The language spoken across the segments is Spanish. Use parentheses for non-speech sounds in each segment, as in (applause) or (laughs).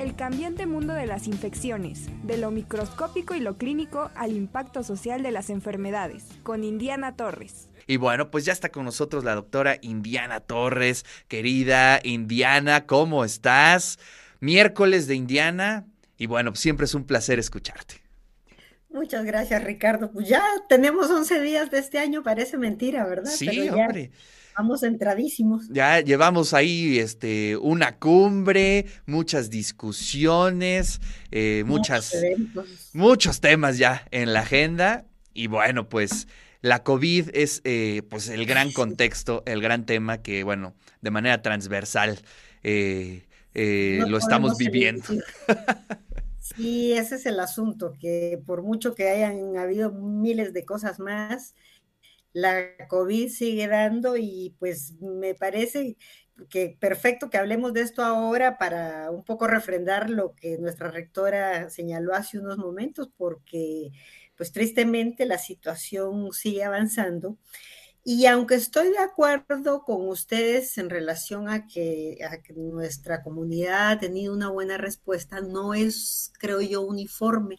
el cambiante mundo de las infecciones, de lo microscópico y lo clínico al impacto social de las enfermedades, con Indiana Torres. Y bueno, pues ya está con nosotros la doctora Indiana Torres. Querida Indiana, ¿cómo estás? Miércoles de Indiana. Y bueno, siempre es un placer escucharte. Muchas gracias, Ricardo. Pues ya tenemos 11 días de este año, parece mentira, ¿verdad? Sí, hombre. Vamos entradísimos. Ya llevamos ahí este, una cumbre, muchas discusiones, eh, muchas, muchos temas ya en la agenda. Y bueno, pues la COVID es eh, pues el gran contexto, el gran tema que, bueno, de manera transversal eh, lo estamos viviendo. Sí, ese es el asunto, que por mucho que hayan habido miles de cosas más, la COVID sigue dando y pues me parece que perfecto que hablemos de esto ahora para un poco refrendar lo que nuestra rectora señaló hace unos momentos, porque pues tristemente la situación sigue avanzando. Y aunque estoy de acuerdo con ustedes en relación a que, a que, nuestra comunidad ha tenido una buena respuesta, no es, creo yo, uniforme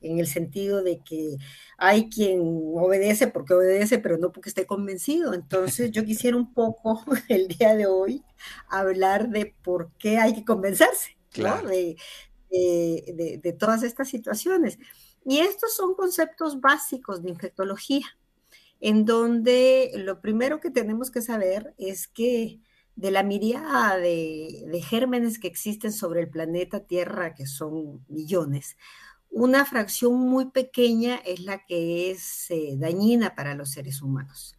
en el sentido de que hay quien obedece porque obedece, pero no porque esté convencido. Entonces yo (laughs) quisiera un poco (laughs) el día de hoy hablar de por qué hay que convencerse de, de, de, todas estas situaciones. Y estos son conceptos básicos de infectología, en donde lo primero que tenemos que saber es que de la miríada de, de gérmenes que existen sobre el planeta Tierra, que son millones, una fracción muy pequeña es la que es eh, dañina para los seres humanos.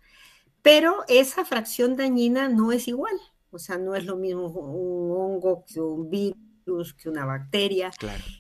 Pero esa fracción dañina no es igual, o sea, no es lo mismo un hongo que un virus que una bacteria.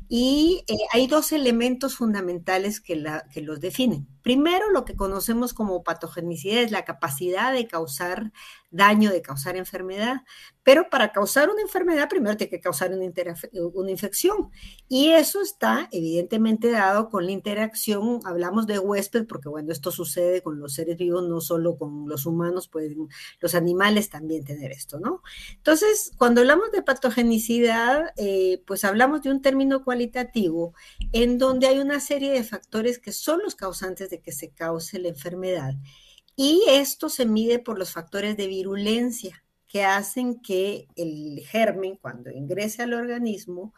Y eh, hay dos elementos fundamentales que, que los definen. Primero, lo que conocemos como patogenicidad es la capacidad de causar daño, de causar enfermedad. Pero para causar una enfermedad, primero tiene que causar una, infección. Y eso está evidentemente dado con la interacción, hablamos de huésped, porque bueno, esto sucede con los seres vivos, no solo con los humanos, pueden los animales también tener esto, ¿no? Entonces, cuando hablamos de patogenicidad, eh, pues hablamos de un término cualitativo en donde hay una serie de factores que son los causantes de que se cause la enfermedad. Y esto se mide por los factores de virulencia que hacen que el germen, cuando ingrese al organismo,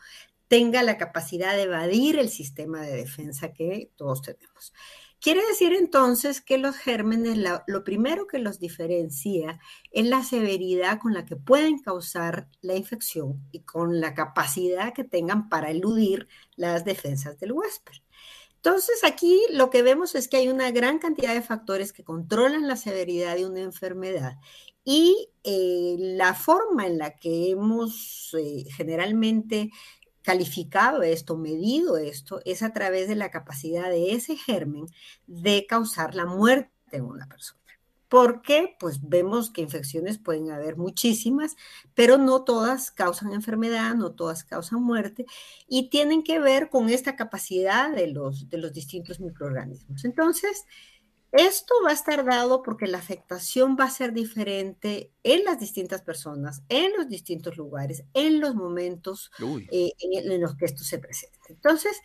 tenga la capacidad de evadir el sistema de defensa que todos tenemos. Quiere decir entonces que los gérmenes, lo primero que los diferencia es la severidad con la que pueden causar la infección y con la capacidad que tengan para eludir las defensas del huésped. Entonces, aquí lo que vemos es que hay una gran cantidad de factores que controlan la severidad de una enfermedad y eh, la forma en la que hemos eh, generalmente calificado esto, medido esto, es a través de la capacidad de ese germen de causar la muerte en una persona porque pues vemos que infecciones pueden haber muchísimas, pero no todas causan enfermedad, no todas causan muerte y tienen que ver con esta capacidad de los, de los distintos microorganismos. Entonces, esto va a estar dado porque la afectación va a ser diferente en las distintas personas, en los distintos lugares, en los momentos eh, en, los que esto se presenta. Entonces,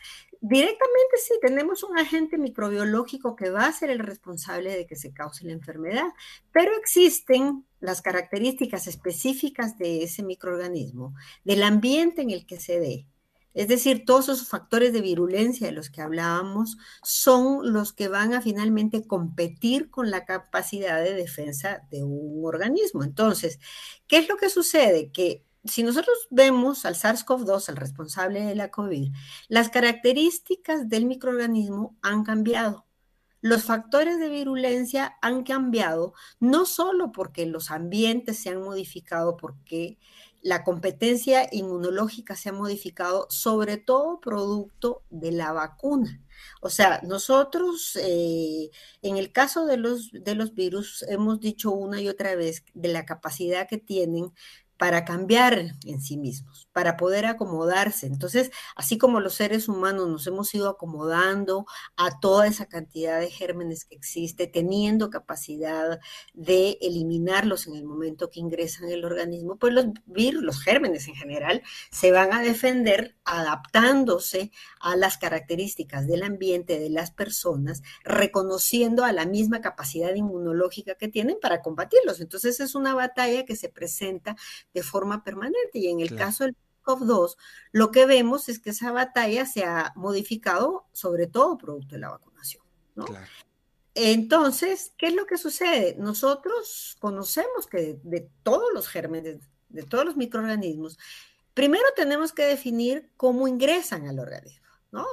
directamente sí, tenemos un agente microbiológico que va a ser el responsable de que se cause la enfermedad, pero existen las características específicas de ese microorganismo, del ambiente en el que se dé, es decir, todos esos factores de virulencia de los que hablábamos son los que van a finalmente competir con la capacidad de defensa de un organismo. Entonces, ¿qué es lo que sucede? Que si nosotros vemos al SARS-CoV-2, al responsable de la COVID, las características del microorganismo han cambiado. Los factores de virulencia han cambiado, no solo porque los ambientes se han modificado, porque la competencia inmunológica se ha modificado, sobre todo producto de la vacuna. O sea, nosotros, eh, en el caso de los, de los virus, hemos dicho una y otra vez de la capacidad que tienen para cambiar en sí mismos, para poder acomodarse. Entonces, así como los seres humanos nos hemos ido acomodando a toda esa cantidad de gérmenes que existe, teniendo capacidad de eliminarlos en el momento que ingresan en el organismo, pues los virus, los gérmenes en general, se van a defender adaptándose a las características del ambiente, de las personas, reconociendo a la misma capacidad inmunológica que tienen para combatirlos. Entonces, es una batalla que se presenta de forma permanente. Y en el caso del COV-2, lo que vemos es que esa batalla se ha modificado, sobre todo producto de la vacunación. Entonces, ¿qué es lo que sucede? Nosotros conocemos que de, todos los gérmenes, de todos los microorganismos, primero tenemos que definir cómo ingresan al organismo.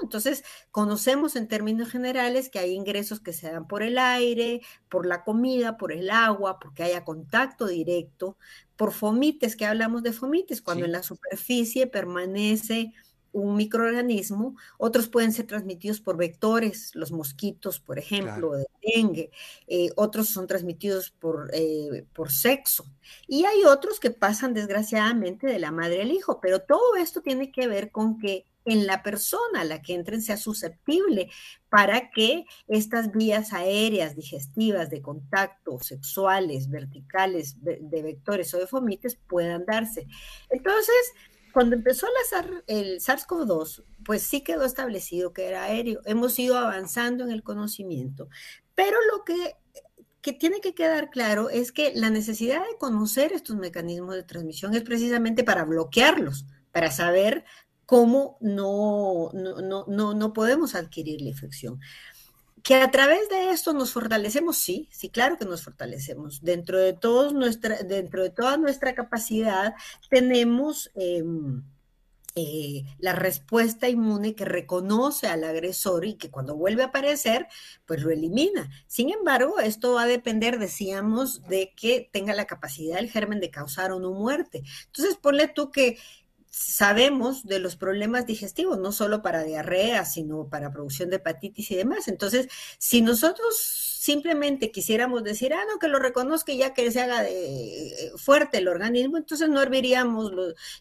Entonces, conocemos en términos generales que hay ingresos que se dan por el aire, por la comida, por el agua, porque haya contacto directo, por fomites, que hablamos de fomites, cuando en la superficie permanece un microorganismo, otros pueden ser transmitidos por vectores, los mosquitos, por ejemplo, de dengue, eh, otros son transmitidos por, eh, por sexo, y hay otros que pasan desgraciadamente de la madre al hijo, pero todo esto tiene que ver con que en la persona a la que entren sea susceptible para que estas vías aéreas digestivas de contacto sexuales, verticales, de vectores o de fomites puedan darse. Entonces, cuando empezó el SARS-CoV-2, pues sí quedó establecido que era aéreo. Hemos ido avanzando en el conocimiento, pero lo que, que tiene que quedar claro es que la necesidad de conocer estos mecanismos de transmisión es precisamente para bloquearlos, para saber cómo no, no, no, no podemos adquirir la infección. Que a través de esto nos fortalecemos, sí, sí, claro que nos fortalecemos. Dentro de, todos nuestra, dentro de toda nuestra capacidad tenemos em, eh, la respuesta inmune que reconoce al agresor y que cuando vuelve a aparecer, pues lo elimina. Sin embargo, esto va a depender, decíamos, de que tenga la capacidad el germen de causar o no muerte. Entonces, ponle tú que sabemos de los problemas digestivos, no solo para diarrea, sino para producción de hepatitis y demás. Entonces, si nosotros simplemente quisiéramos decir, ah, no, que lo reconozca y ya que se haga de, eh, fuerte el organismo, entonces no herviríamos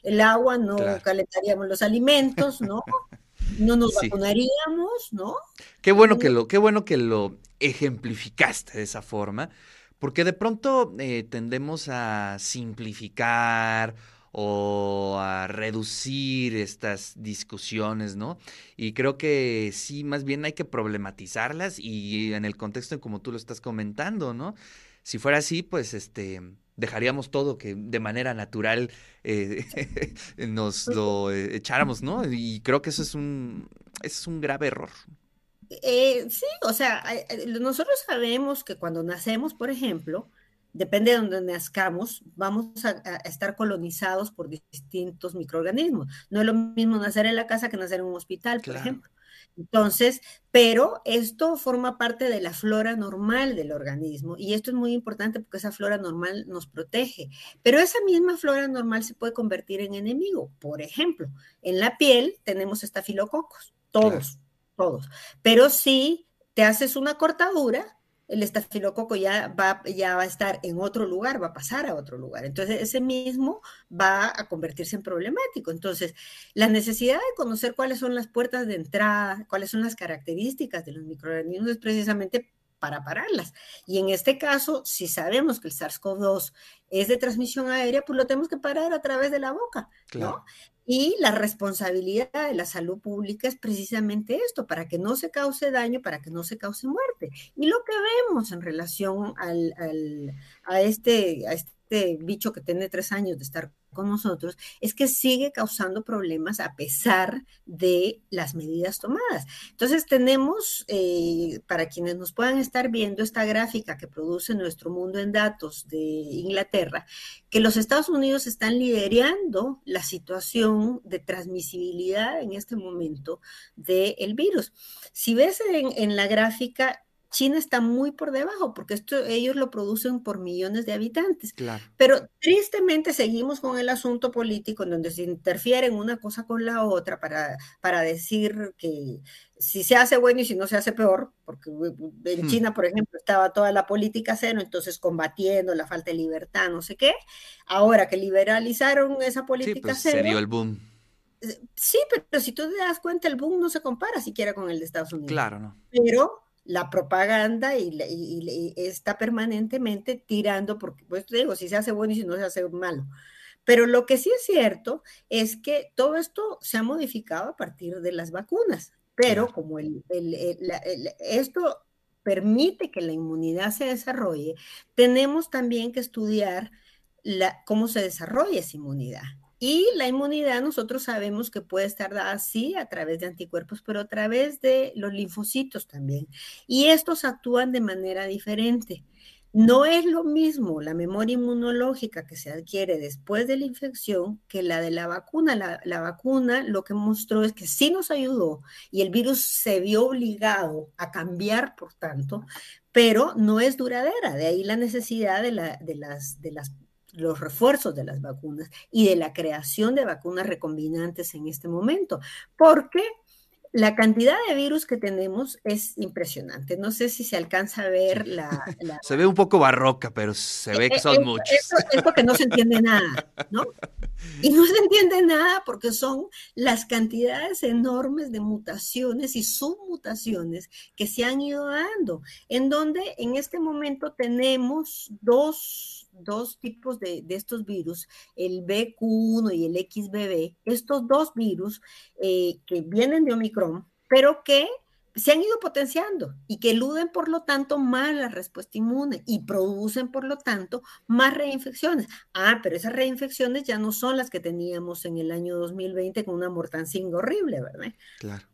el agua, no calentaríamos los alimentos, ¿no? (laughs) No nos vacunaríamos, ¿no? Qué bueno que lo, qué bueno que lo ejemplificaste de esa forma, porque de pronto eh, tendemos a simplificar o a reducir estas discusiones, ¿no? Y creo que sí, más bien hay que problematizarlas y en el contexto en como tú lo estás comentando, ¿no? Si fuera así, pues este dejaríamos todo que de manera natural eh, (laughs) nos pues lo echáramos, ¿no? Y creo que eso es un, es un grave error. Eh, sí, o sea, nosotros sabemos que cuando nacemos, por ejemplo, depende de donde nazcamos, vamos a, estar colonizados por distintos microorganismos. No es lo mismo nacer en la casa que nacer en un hospital, por ejemplo. Entonces, pero esto forma parte de la flora normal del organismo y esto es muy importante porque esa flora normal nos protege. Pero esa misma flora normal se puede convertir en enemigo. Por ejemplo, en la piel tenemos estafilococos, todos, todos. Pero si te haces una cortadura, el estafilococo ya va, ya va a estar en otro lugar, va a pasar a otro lugar. Entonces, ese mismo va a convertirse en problemático. Entonces, la necesidad de conocer cuáles son las puertas de entrada, cuáles son las características de los microorganismos es precisamente para pararlas. Y en este caso, si sabemos que el SARS-CoV-2 es de transmisión aérea, pues lo tenemos que parar a través de la boca, ¿no? Y la responsabilidad de la salud pública es precisamente esto, para que no se cause daño, para que no se cause muerte. Y lo que vemos en relación al, a, este, a este bicho que tiene tres años de estar con nosotros es que sigue causando problemas a pesar de las medidas tomadas. Entonces tenemos, eh, para quienes nos puedan estar viendo esta gráfica que produce nuestro mundo en datos de Inglaterra, que los Estados Unidos están liderando la situación de transmisibilidad en este momento del virus. Si ves en la gráfica, China está muy por debajo, porque esto ellos lo producen por millones de habitantes. Claro. Pero tristemente seguimos con el asunto político en donde se interfieren una cosa con la otra para, para decir que si se hace bueno y si no se hace peor, porque en hmm. China, por ejemplo, estaba toda la política cero, entonces combatiendo la falta de libertad, no sé qué. Ahora que liberalizaron esa política sí, pues, Se dio el boom. Eh, sí, pero si tú te das cuenta, el boom no se compara siquiera con el de Estados Unidos. Claro, ¿no? Pero la propaganda y, está permanentemente tirando, porque pues te digo, si se hace bueno y si no se hace malo. Pero lo que sí es cierto es que todo esto se ha modificado a partir de las vacunas, pero como el, esto permite que la inmunidad se desarrolle, tenemos también que estudiar la, cómo se desarrolla esa inmunidad. Y la inmunidad nosotros sabemos que puede estar dada así a través de anticuerpos, pero a través de los linfocitos también. Y estos actúan de manera diferente. No es lo mismo la memoria inmunológica que se adquiere después de la infección que la de la vacuna. La, vacuna lo que mostró es que sí nos ayudó y el virus se vio obligado a cambiar, por tanto, pero no es duradera. De ahí la necesidad de, la, de, las, de las los refuerzos de las vacunas y de la creación de vacunas recombinantes en este momento, porque la cantidad de virus que tenemos es impresionante. No sé si se alcanza a ver la... Se ve un poco barroca, pero se ve que eh, son muchos. es porque no se entiende nada, ¿no? Y no se entiende nada porque son las cantidades enormes de mutaciones y submutaciones que se han ido dando, en donde en este momento tenemos dos dos tipos de, estos virus, el BQ1 y el XBB, estos dos virus eh, que vienen de Omicron, pero que se han ido potenciando y que eluden, por lo tanto, más la respuesta inmune y producen, por lo tanto, más reinfecciones. Ah, pero esas reinfecciones ya no son las que teníamos en el año 2020 con una mortancina horrible, ¿verdad? Claro.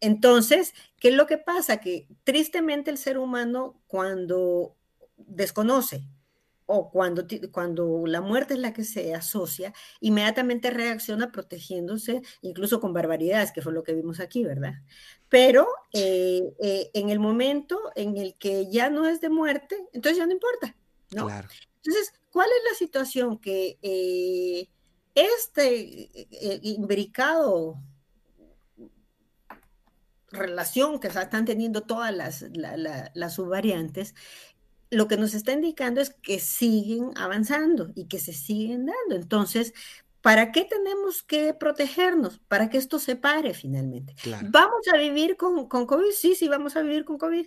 Entonces, ¿qué es lo que pasa? Que tristemente el ser humano cuando desconoce o cuando, cuando la muerte es la que se asocia, inmediatamente reacciona protegiéndose, incluso con barbaridades, que fue lo que vimos aquí, ¿verdad? Pero eh, eh, en el momento en el que ya no es de muerte, entonces ya no importa, ¿no? Entonces, ¿cuál es la situación? Que eh, este imbricado relación que están teniendo todas las, las subvariantes lo que nos está indicando es que siguen avanzando y que se siguen dando. Entonces, ¿para qué tenemos que protegernos? Para que esto se pare finalmente. ¿Vamos a vivir con, con COVID? Sí, sí, vamos a vivir con COVID.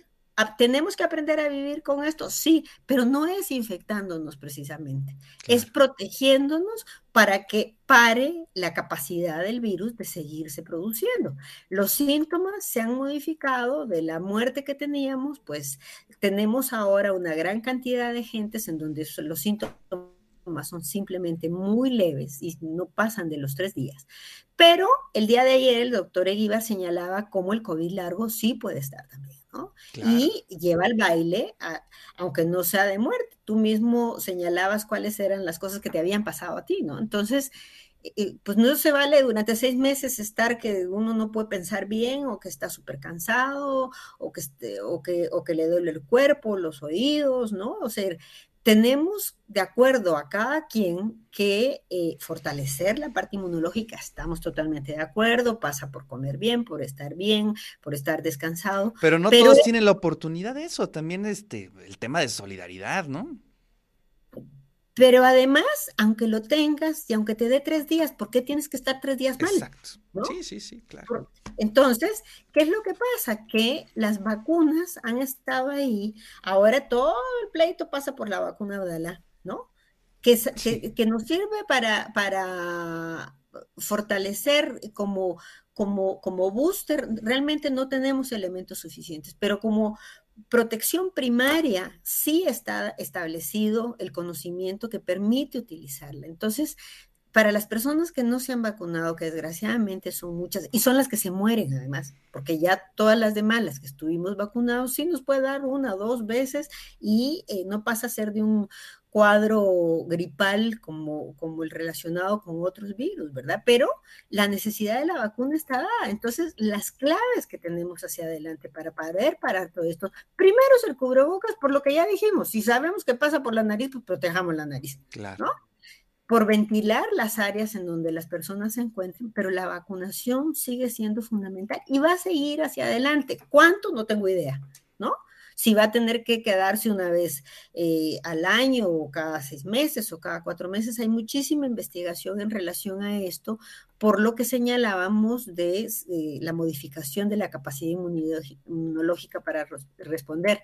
¿Tenemos que aprender a vivir con esto? Sí, pero no es infectándonos precisamente, es protegiéndonos para que pare la capacidad del virus de seguirse produciendo. Los síntomas se han modificado de la muerte que teníamos, pues tenemos ahora una gran cantidad de gentes en donde los síntomas son simplemente muy leves y no pasan de los tres días. Pero el día de ayer el doctor Eguibar señalaba cómo el COVID largo sí puede estar también. Y lleva el baile, aunque no sea de muerte. Tú mismo señalabas cuáles eran las cosas que te habían pasado a ti, ¿no? Entonces, eh, eh, pues no se vale durante seis meses estar que uno no puede pensar bien o que está súper cansado o que, este, o, que, o que le duele el cuerpo, los oídos, ¿no? O sea, tenemos de acuerdo a cada quien que eh, fortalecer la parte inmunológica, estamos totalmente de acuerdo, pasa por comer bien, por estar bien, por estar descansado. Pero no todos tienen la oportunidad de eso, también este, el tema de solidaridad, ¿no? Pero además, aunque lo tengas y aunque te dé tres días, ¿por qué tienes que estar tres días mal? Exacto. Sí, sí, sí, claro. Entonces, ¿qué es lo que pasa? Que las vacunas han estado ahí, ahora todo el pleito pasa por la vacuna Abdala, ¿no? Que, que, nos sirve para, para fortalecer como, como, como booster, realmente no tenemos elementos suficientes, pero como protección primaria sí está establecido el conocimiento que permite utilizarla. Entonces, para las personas que no se han vacunado, que desgraciadamente son muchas, y son las que se mueren además, porque ya todas las demás, que estuvimos vacunados, sí nos puede dar una o dos veces y eh, no pasa a ser de un cuadro gripal como, como el relacionado con otros virus, ¿verdad? Pero la necesidad de la vacuna está dada. Entonces, las claves que tenemos hacia adelante para poder parar todo esto, primero es el cubrebocas, por lo que ya dijimos, si sabemos que pasa por la nariz, pues protejamos la nariz, claro. ¿no? por ventilar las áreas en donde las personas se encuentren, pero la vacunación sigue siendo fundamental y va a seguir hacia adelante. ¿Cuánto? No tengo idea, ¿no? Si va a tener que quedarse una vez eh, al año o cada seis meses o cada cuatro meses, hay muchísima investigación en relación a esto, por lo que señalábamos de eh, la modificación de la capacidad inmunológica para responder.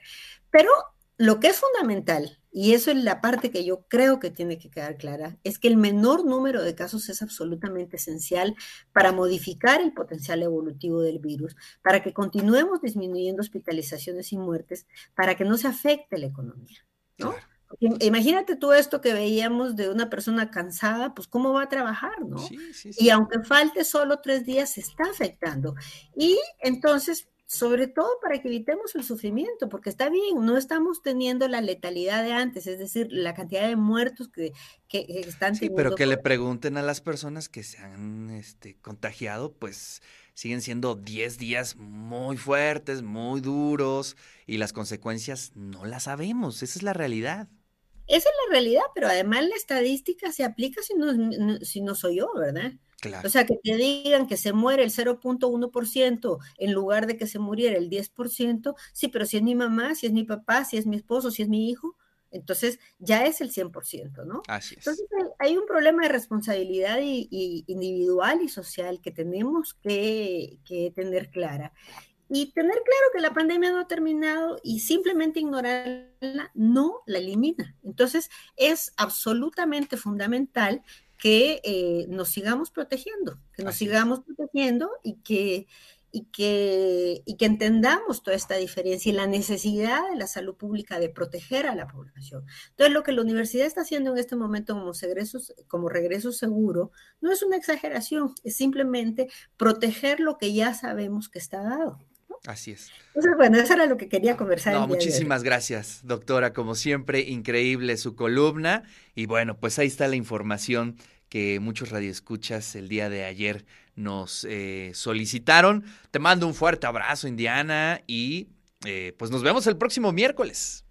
Pero lo que es fundamental, y eso es la parte que yo creo que tiene que quedar clara, es que el menor número de casos es absolutamente esencial para modificar el potencial evolutivo del virus, para que continuemos disminuyendo hospitalizaciones y muertes, para que no se afecte la economía. ¿no? Imagínate tú esto que veíamos de una persona cansada, pues cómo va a trabajar, ¿no? Y aunque falte solo tres días, se está afectando. Y entonces, sobre todo para que evitemos el sufrimiento, porque está bien, no estamos teniendo la letalidad de antes, es decir, la cantidad de muertos que, que están sí, pero que le pregunten a las personas que se han este, contagiado, pues siguen siendo 10 días muy fuertes, muy duros, y las consecuencias no las sabemos, esa es la realidad. Esa es la realidad, pero además la estadística se aplica si no, si no soy yo, ¿verdad? O sea, que te digan que se muere el 0.1% en lugar de que se muriera el 10%, sí, pero si es mi mamá, si es mi papá, si es mi esposo, si es mi hijo, entonces ya es el 100%, ¿no? Así es. Entonces hay, un problema de responsabilidad individual y social que tenemos que, que tener clara. Y tener claro que la pandemia no ha terminado y simplemente ignorarla no la elimina. Entonces es absolutamente fundamental que eh, nos sigamos protegiendo, que nos sigamos protegiendo y que, y, que, y que entendamos toda esta diferencia y la necesidad de la salud pública de proteger a la población. Entonces, lo que la universidad está haciendo en este momento como, como regreso seguro no es una exageración, es simplemente proteger lo que ya sabemos que está dado. Así es. Entonces, bueno, eso era lo que quería conversar. No, muchísimas gracias, doctora. Como siempre, increíble su columna. Y bueno, pues ahí está la información que muchos radioescuchas el día de ayer nos eh, solicitaron. Te mando un fuerte abrazo, Indiana, y eh, pues nos vemos el próximo miércoles.